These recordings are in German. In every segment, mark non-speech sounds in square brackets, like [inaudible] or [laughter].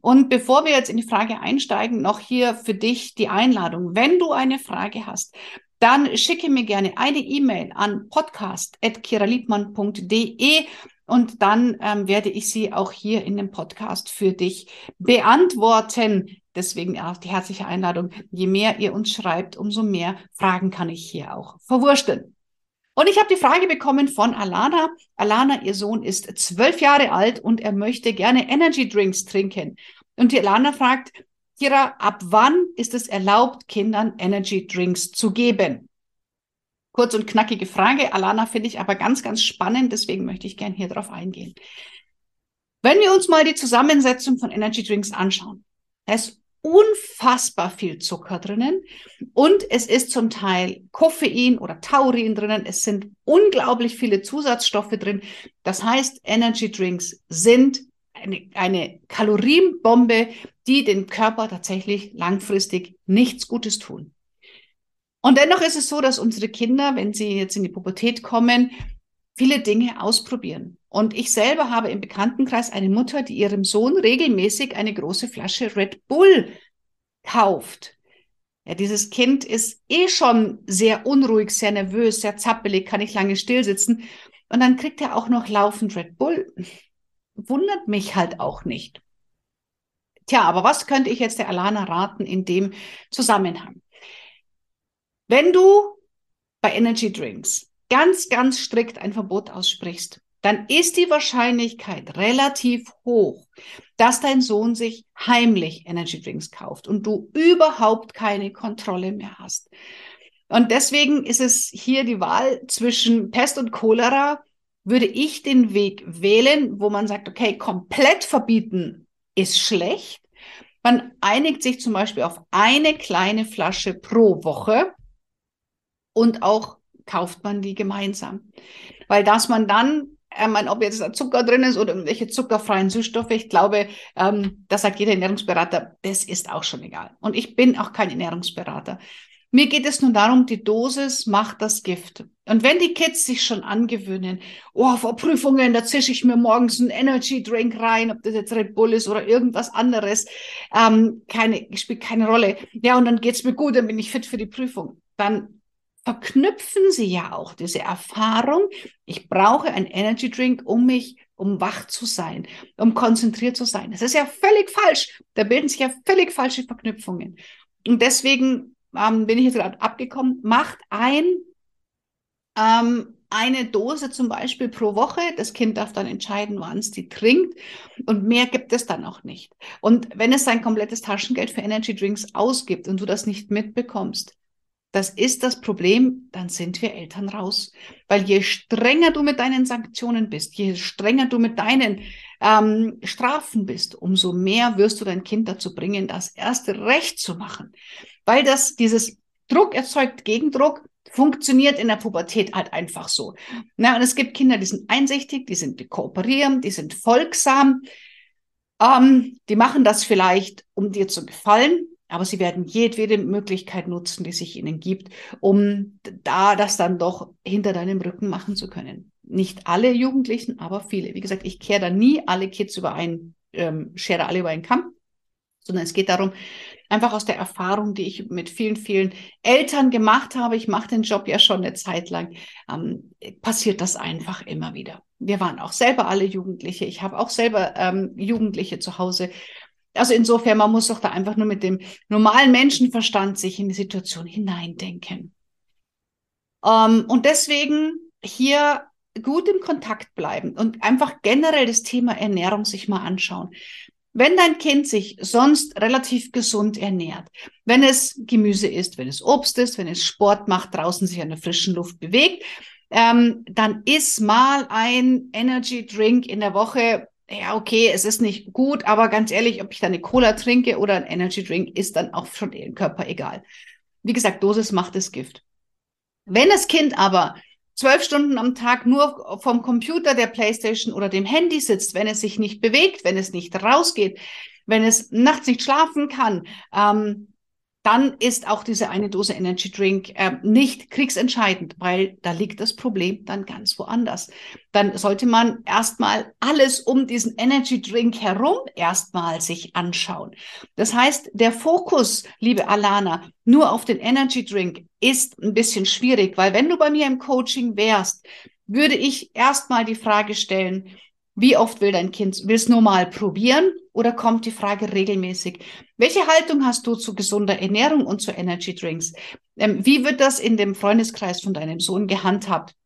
und bevor wir jetzt in die Frage einsteigen, noch hier für dich die Einladung. Wenn du eine Frage hast, dann schicke mir gerne eine E-Mail an podcast.kiraliebmann.de und dann ähm, werde ich sie auch hier in dem Podcast für dich beantworten. Deswegen auch die herzliche Einladung. Je mehr ihr uns schreibt, umso mehr Fragen kann ich hier auch verwursteln. Und ich habe die Frage bekommen von Alana. Alana, ihr Sohn ist zwölf Jahre alt und er möchte gerne Energy Drinks trinken. Und die Alana fragt, Kira, ab wann ist es erlaubt, Kindern Energy Drinks zu geben? Kurz und knackige Frage. Alana finde ich aber ganz, ganz spannend. Deswegen möchte ich gerne hier drauf eingehen. Wenn wir uns mal die Zusammensetzung von Energy Drinks anschauen, da ist unfassbar viel Zucker drinnen und es ist zum Teil Koffein oder Taurin drinnen. Es sind unglaublich viele Zusatzstoffe drin. Das heißt, Energy Drinks sind eine, eine Kalorienbombe, die dem Körper tatsächlich langfristig nichts Gutes tun. Und dennoch ist es so, dass unsere Kinder, wenn sie jetzt in die Pubertät kommen, viele Dinge ausprobieren. Und ich selber habe im Bekanntenkreis eine Mutter, die ihrem Sohn regelmäßig eine große Flasche Red Bull kauft. Ja, dieses Kind ist eh schon sehr unruhig, sehr nervös, sehr zappelig, kann nicht lange stillsitzen. Und dann kriegt er auch noch laufend Red Bull. Wundert mich halt auch nicht. Tja, aber was könnte ich jetzt der Alana raten in dem Zusammenhang? Wenn du bei Energy Drinks ganz, ganz strikt ein Verbot aussprichst, dann ist die Wahrscheinlichkeit relativ hoch, dass dein Sohn sich heimlich Energy Drinks kauft und du überhaupt keine Kontrolle mehr hast. Und deswegen ist es hier die Wahl zwischen Pest und Cholera. Würde ich den Weg wählen, wo man sagt, okay, komplett verbieten ist schlecht. Man einigt sich zum Beispiel auf eine kleine Flasche pro Woche und auch kauft man die gemeinsam. Weil dass man dann ähm, ob jetzt Zucker drin ist oder irgendwelche zuckerfreien Süßstoffe, ich glaube, ähm, das sagt jeder Ernährungsberater, das ist auch schon egal. Und ich bin auch kein Ernährungsberater. Mir geht es nur darum, die Dosis macht das Gift. Und wenn die Kids sich schon angewöhnen, oh, vor Prüfungen, da zische ich mir morgens einen Energy Drink rein, ob das jetzt Red Bull ist oder irgendwas anderes, ähm, keine, spielt keine Rolle. Ja, und dann geht's mir gut, dann bin ich fit für die Prüfung. Dann verknüpfen sie ja auch diese Erfahrung. Ich brauche ein Energy Drink, um mich, um wach zu sein, um konzentriert zu sein. Das ist ja völlig falsch. Da bilden sich ja völlig falsche Verknüpfungen. Und deswegen ähm, bin ich jetzt gerade abgekommen. Macht ein, ähm, eine Dose zum Beispiel pro Woche. Das Kind darf dann entscheiden, wann es die trinkt. Und mehr gibt es dann auch nicht. Und wenn es sein komplettes Taschengeld für Energy Drinks ausgibt und du das nicht mitbekommst, das ist das Problem, dann sind wir Eltern raus. Weil je strenger du mit deinen Sanktionen bist, je strenger du mit deinen ähm, Strafen bist, umso mehr wirst du dein Kind dazu bringen, das erste Recht zu machen. Weil das, dieses Druck erzeugt Gegendruck, funktioniert in der Pubertät halt einfach so. Na, und es gibt Kinder, die sind einsichtig, die sind, die kooperieren, die sind folgsam, ähm, die machen das vielleicht, um dir zu gefallen, aber sie werden jedwede Möglichkeit nutzen, die sich ihnen gibt, um da das dann doch hinter deinem Rücken machen zu können. Nicht alle Jugendlichen, aber viele. Wie gesagt, ich kehre da nie alle Kids über einen, ähm, schere alle über einen Kamm, sondern es geht darum, einfach aus der Erfahrung, die ich mit vielen, vielen Eltern gemacht habe, ich mache den Job ja schon eine Zeit lang, ähm, passiert das einfach immer wieder. Wir waren auch selber alle Jugendliche. Ich habe auch selber ähm, Jugendliche zu Hause also insofern, man muss doch da einfach nur mit dem normalen Menschenverstand sich in die Situation hineindenken. Ähm, und deswegen hier gut im Kontakt bleiben und einfach generell das Thema Ernährung sich mal anschauen. Wenn dein Kind sich sonst relativ gesund ernährt, wenn es Gemüse isst, wenn es Obst isst, wenn es Sport macht, draußen sich an der frischen Luft bewegt, ähm, dann ist mal ein Energy Drink in der Woche ja, okay, es ist nicht gut, aber ganz ehrlich, ob ich da eine Cola trinke oder ein Energy Drink, ist dann auch schon dem Körper egal. Wie gesagt, Dosis macht das Gift. Wenn das Kind aber zwölf Stunden am Tag nur vom Computer, der Playstation oder dem Handy sitzt, wenn es sich nicht bewegt, wenn es nicht rausgeht, wenn es nachts nicht schlafen kann, ähm, dann ist auch diese eine Dose Energy Drink äh, nicht kriegsentscheidend, weil da liegt das Problem dann ganz woanders. Dann sollte man erstmal alles um diesen Energy Drink herum erstmal sich anschauen. Das heißt, der Fokus, liebe Alana, nur auf den Energy Drink ist ein bisschen schwierig, weil wenn du bei mir im Coaching wärst, würde ich erstmal die Frage stellen, wie oft will dein Kind, will es nur mal probieren oder kommt die Frage regelmäßig? Welche Haltung hast du zu gesunder Ernährung und zu Energy Drinks? Ähm, wie wird das in dem Freundeskreis von deinem Sohn gehandhabt?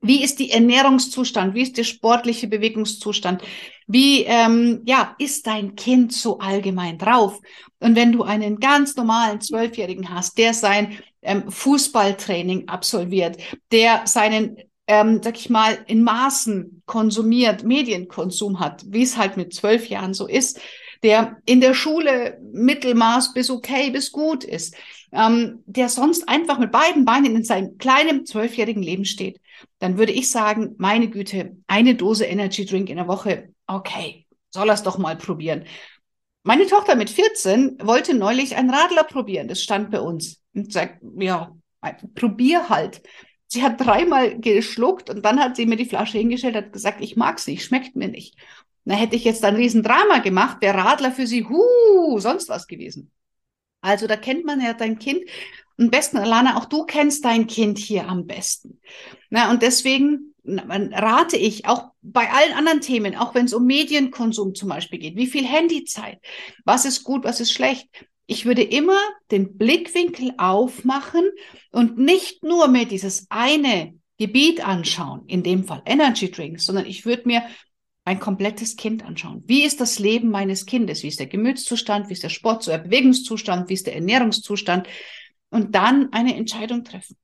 Wie ist die Ernährungszustand? Wie ist der sportliche Bewegungszustand? Wie ähm, ja ist dein Kind so allgemein drauf? Und wenn du einen ganz normalen Zwölfjährigen hast, der sein ähm, Fußballtraining absolviert, der seinen ähm, sag ich mal, in Maßen konsumiert, Medienkonsum hat, wie es halt mit zwölf Jahren so ist, der in der Schule Mittelmaß bis okay bis gut ist, ähm, der sonst einfach mit beiden Beinen in seinem kleinen zwölfjährigen Leben steht, dann würde ich sagen, meine Güte, eine Dose Energy Drink in der Woche, okay, soll er es doch mal probieren. Meine Tochter mit 14 wollte neulich ein Radler probieren, das stand bei uns. Und sagt, ja, probier halt. Sie hat dreimal geschluckt und dann hat sie mir die Flasche hingestellt, hat gesagt, ich mag's nicht, schmeckt mir nicht. Da hätte ich jetzt ein Riesendrama gemacht, wäre Radler für sie, hu, sonst was gewesen. Also da kennt man ja dein Kind. Am besten, Alana, auch du kennst dein Kind hier am besten. Na, und deswegen rate ich auch bei allen anderen Themen, auch wenn es um Medienkonsum zum Beispiel geht, wie viel Handyzeit, was ist gut, was ist schlecht, ich würde immer den Blickwinkel aufmachen und nicht nur mir dieses eine Gebiet anschauen, in dem Fall Energy Drinks, sondern ich würde mir mein komplettes Kind anschauen. Wie ist das Leben meines Kindes? Wie ist der Gemütszustand? Wie ist der Sport, der Bewegungszustand? Wie ist der Ernährungszustand? Und dann eine Entscheidung treffen.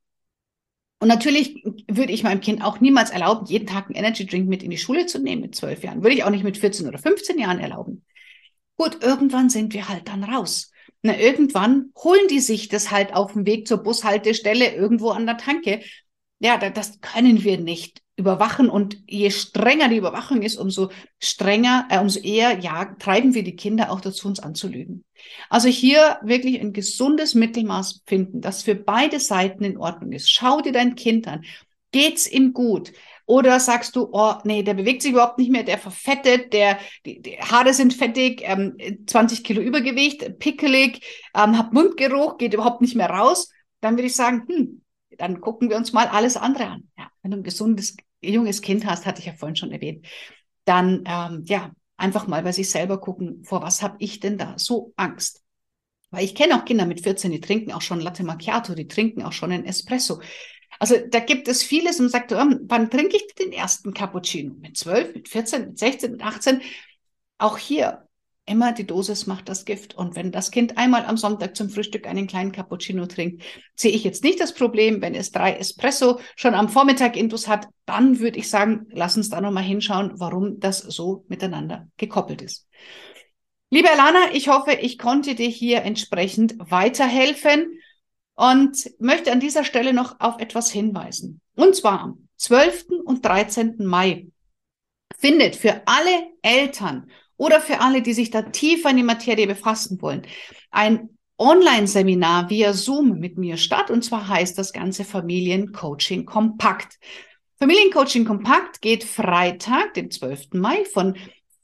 Und natürlich würde ich meinem Kind auch niemals erlauben, jeden Tag einen Energy Drink mit in die Schule zu nehmen mit zwölf Jahren. Würde ich auch nicht mit 14 oder 15 Jahren erlauben. Gut, irgendwann sind wir halt dann raus. Na, irgendwann holen die sich das halt auf dem Weg zur Bushaltestelle irgendwo an der Tanke. Ja, das können wir nicht überwachen und je strenger die Überwachung ist, umso strenger, äh, umso eher, ja, treiben wir die Kinder auch dazu, uns anzulügen. Also hier wirklich ein gesundes Mittelmaß finden, das für beide Seiten in Ordnung ist. Schau dir dein Kind an. Geht's ihm gut? Oder sagst du, oh nee, der bewegt sich überhaupt nicht mehr, der verfettet, der, die, die Haare sind fettig, ähm, 20 Kilo Übergewicht, pickelig, ähm, hat Mundgeruch, geht überhaupt nicht mehr raus, dann würde ich sagen, hm, dann gucken wir uns mal alles andere an. Ja, wenn du ein gesundes, junges Kind hast, hatte ich ja vorhin schon erwähnt, dann ähm, ja, einfach mal bei sich selber gucken, vor was habe ich denn da so Angst? Weil ich kenne auch Kinder mit 14, die trinken auch schon Latte Macchiato, die trinken auch schon einen Espresso. Also da gibt es vieles und sagt, oh, wann trinke ich den ersten Cappuccino? Mit 12, mit 14, mit 16, mit 18? Auch hier immer die Dosis macht das Gift. Und wenn das Kind einmal am Sonntag zum Frühstück einen kleinen Cappuccino trinkt, sehe ich jetzt nicht das Problem. Wenn es drei Espresso schon am Vormittag intus hat, dann würde ich sagen, lass uns da nochmal hinschauen, warum das so miteinander gekoppelt ist. Liebe Alana, ich hoffe, ich konnte dir hier entsprechend weiterhelfen und möchte an dieser Stelle noch auf etwas hinweisen. Und zwar am 12. und 13. Mai findet für alle Eltern oder für alle, die sich da tiefer in die Materie befassen wollen, ein Online-Seminar via Zoom mit mir statt. Und zwar heißt das Ganze Familiencoaching Kompakt. Familiencoaching Kompakt geht Freitag, den 12. Mai von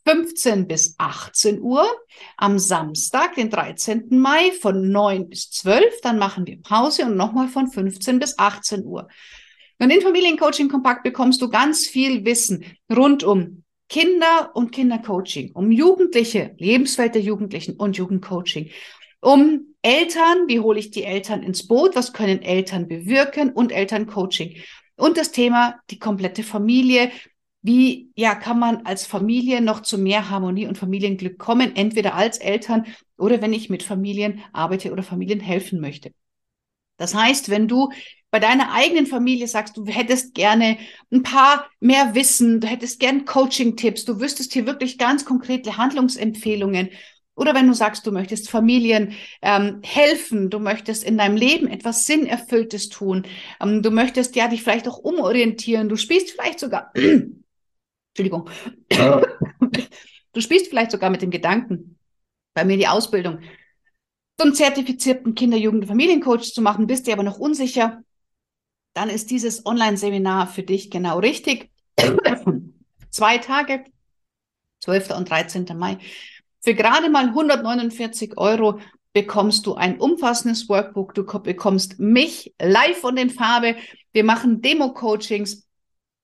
15 bis 18 Uhr. Am Samstag, den 13. Mai, von 9 bis 12. Dann machen wir Pause und nochmal von 15 bis 18 Uhr. Und in Familiencoaching Kompakt bekommst du ganz viel Wissen rund um Kinder und Kindercoaching, um Jugendliche, Lebenswelt der Jugendlichen und Jugendcoaching, um Eltern, wie hole ich die Eltern ins Boot, was können Eltern bewirken und Elterncoaching. Und das Thema die komplette Familie, wie ja, kann man als Familie noch zu mehr Harmonie und Familienglück kommen, entweder als Eltern oder wenn ich mit Familien arbeite oder Familien helfen möchte. Das heißt, wenn du bei deiner eigenen Familie sagst, du hättest gerne ein paar mehr Wissen, du hättest gern Coaching-Tipps, du wüsstest hier wirklich ganz konkrete Handlungsempfehlungen. Oder wenn du sagst, du möchtest Familien ähm, helfen, du möchtest in deinem Leben etwas Sinnerfülltes tun, ähm, du möchtest ja dich vielleicht auch umorientieren, du spielst vielleicht sogar, Entschuldigung, [laughs] du spielst vielleicht sogar mit dem Gedanken, bei mir die Ausbildung zum zertifizierten Kinder-, Jugend- und Familiencoach zu machen, bist dir aber noch unsicher, dann ist dieses Online-Seminar für dich genau richtig. [coughs] Zwei Tage, 12. und 13. Mai. Für gerade mal 149 Euro bekommst du ein umfassendes Workbook. Du bekommst mich live und in Farbe. Wir machen Demo-Coachings.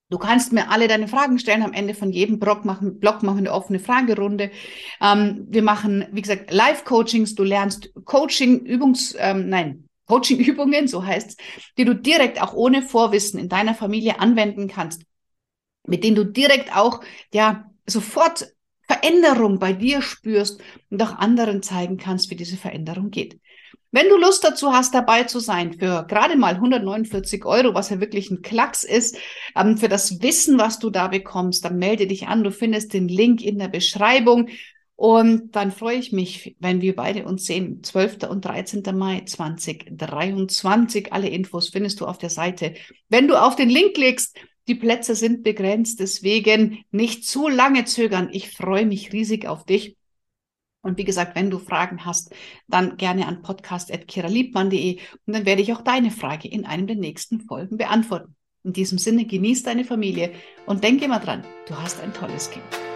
Du kannst mir alle deine Fragen stellen. Am Ende von jedem Blog machen, Blog machen eine offene Fragerunde. Ähm, wir machen, wie gesagt, Live-Coachings. Du lernst Coaching, Übungs, ähm, nein, Coaching-Übungen, so heißt es, die du direkt auch ohne Vorwissen in deiner Familie anwenden kannst, mit denen du direkt auch ja sofort Veränderung bei dir spürst und auch anderen zeigen kannst, wie diese Veränderung geht. Wenn du Lust dazu hast, dabei zu sein, für gerade mal 149 Euro, was ja wirklich ein Klacks ist, ähm, für das Wissen, was du da bekommst, dann melde dich an. Du findest den Link in der Beschreibung. Und dann freue ich mich, wenn wir beide uns sehen. 12. und 13. Mai 2023. Alle Infos findest du auf der Seite. Wenn du auf den Link klickst, die Plätze sind begrenzt, deswegen nicht zu lange zögern. Ich freue mich riesig auf dich. Und wie gesagt, wenn du Fragen hast, dann gerne an podcast.kiraliebmann.de und dann werde ich auch deine Frage in einem der nächsten Folgen beantworten. In diesem Sinne, genieß deine Familie und denke immer dran, du hast ein tolles Kind.